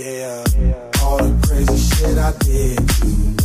Yeah, all the crazy shit I did.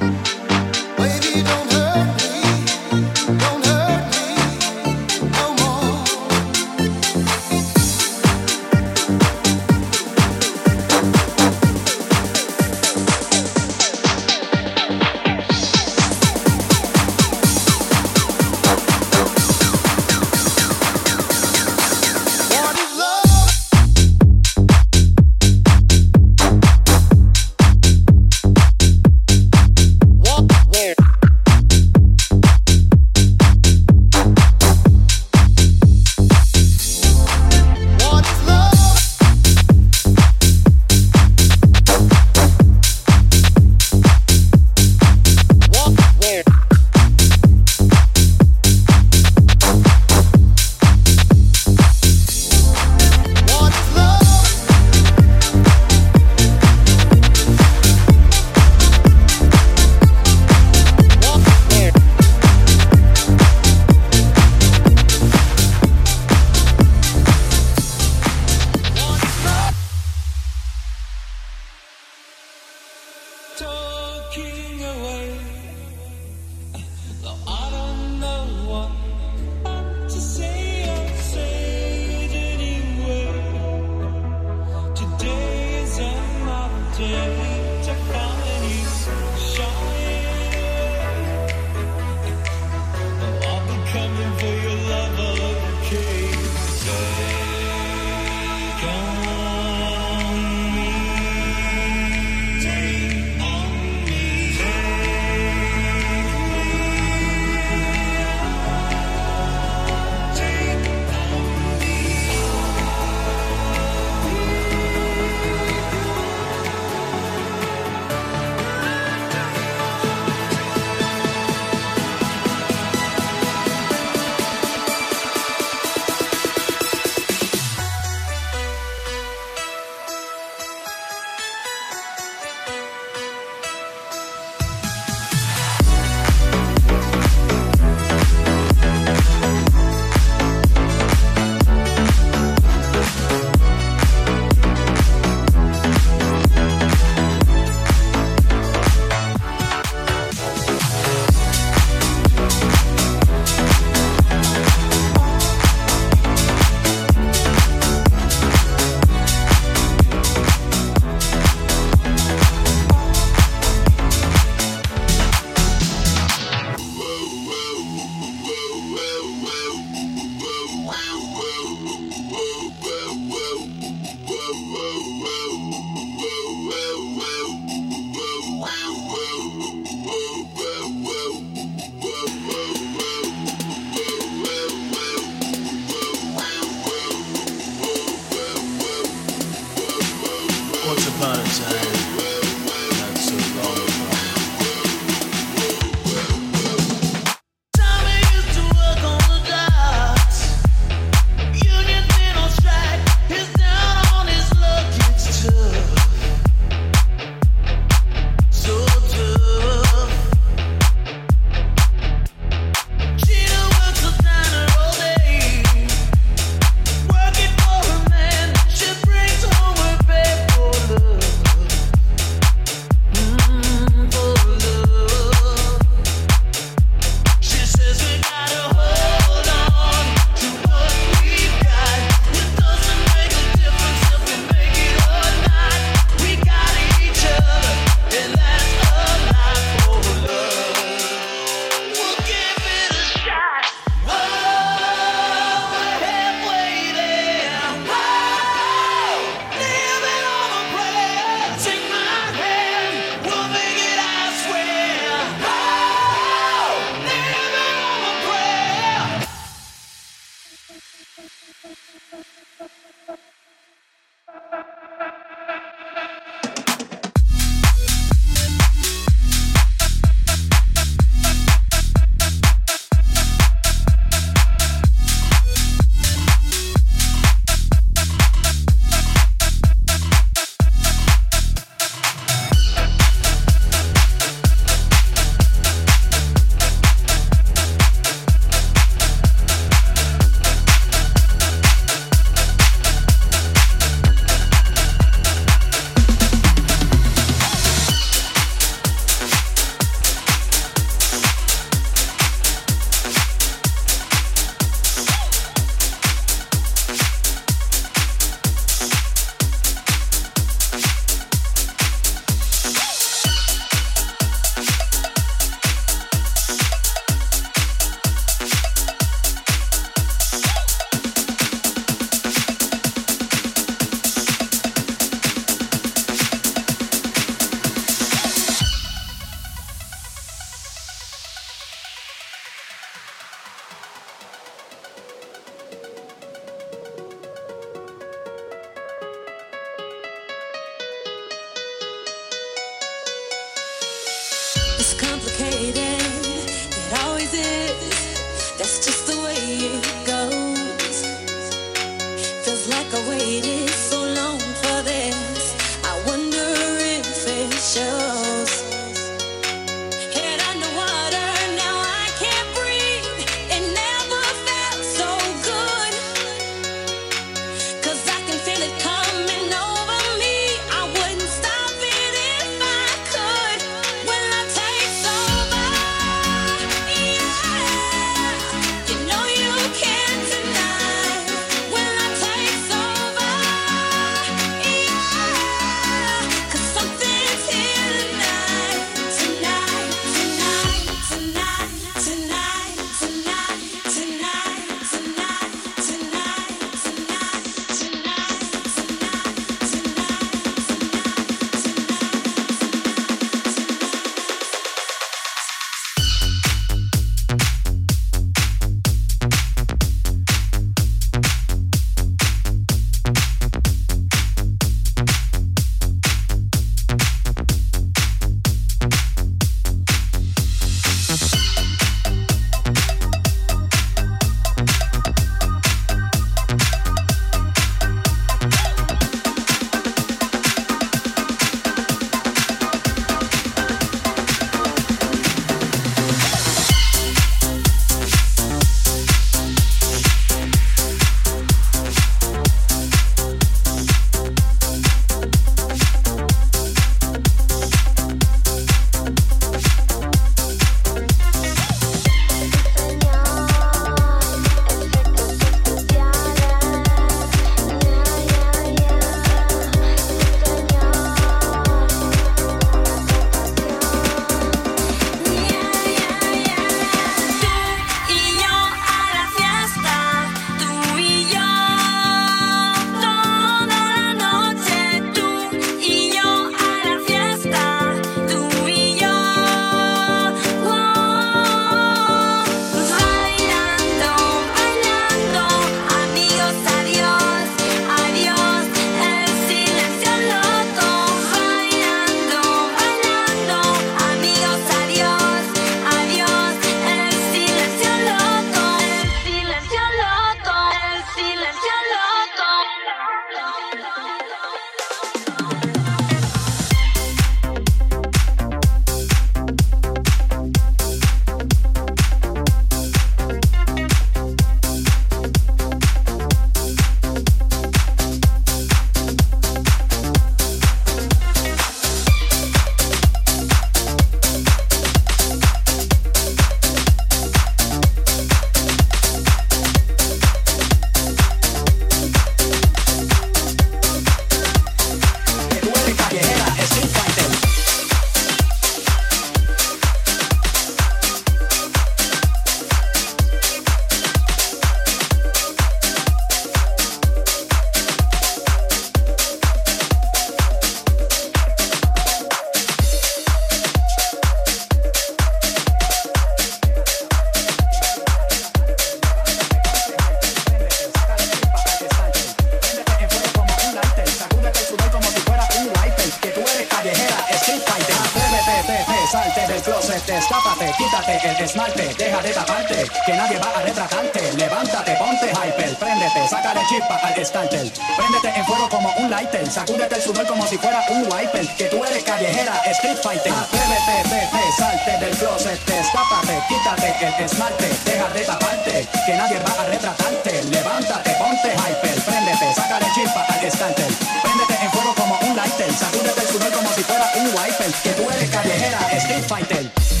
Sacúdete el sudor como si fuera un wiper. Que tú eres callejera, street fighter. Atrévete, vete, salte del closet. Escápate, quítate el esmalte. Deja de taparte, que nadie va a retratarte. Levántate, ponte hyper. Préndete, sácale chispa al starter. Préndete en fuego como un lighter. Sacúdete el sudor como si fuera un wiper. Que tú eres callejera, street fighter.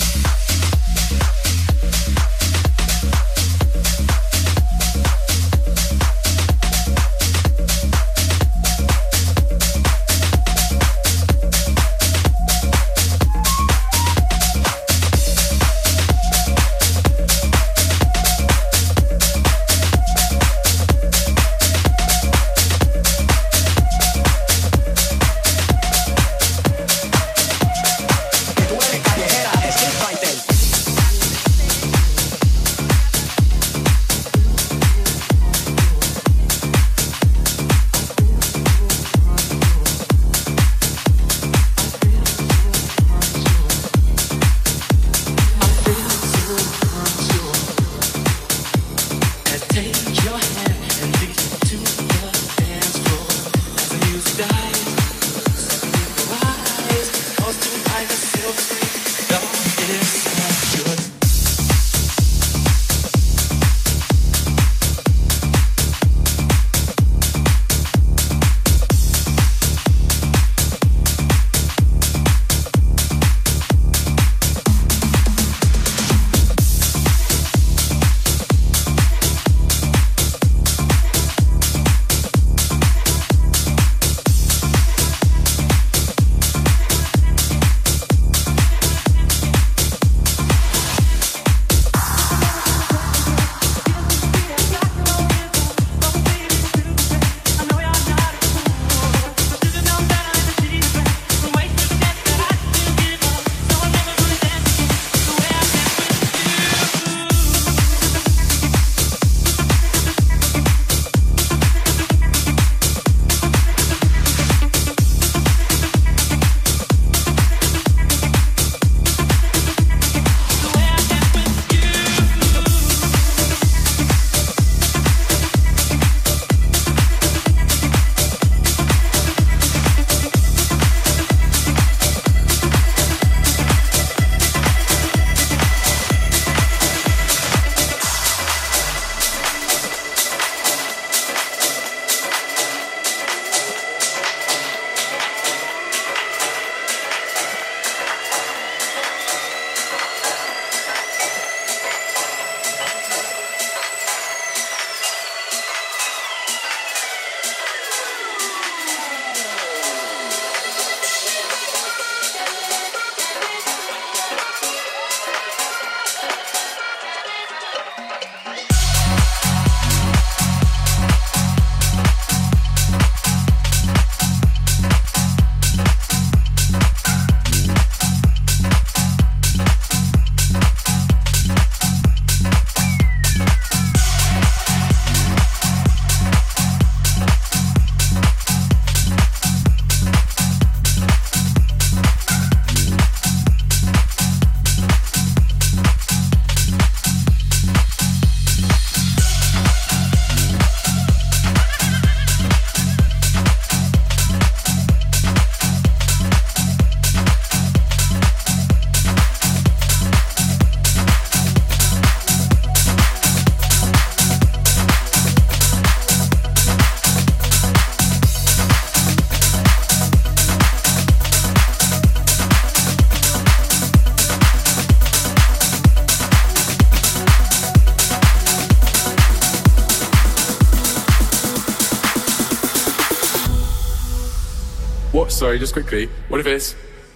Sorry, just quickly. What if it's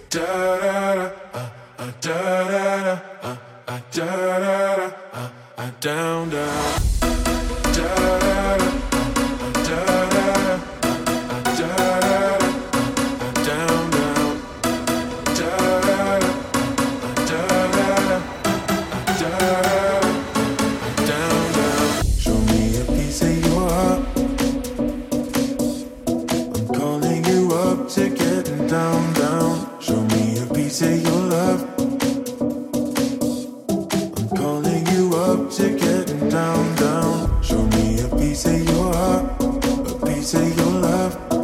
da da da da da da da da da da da your love.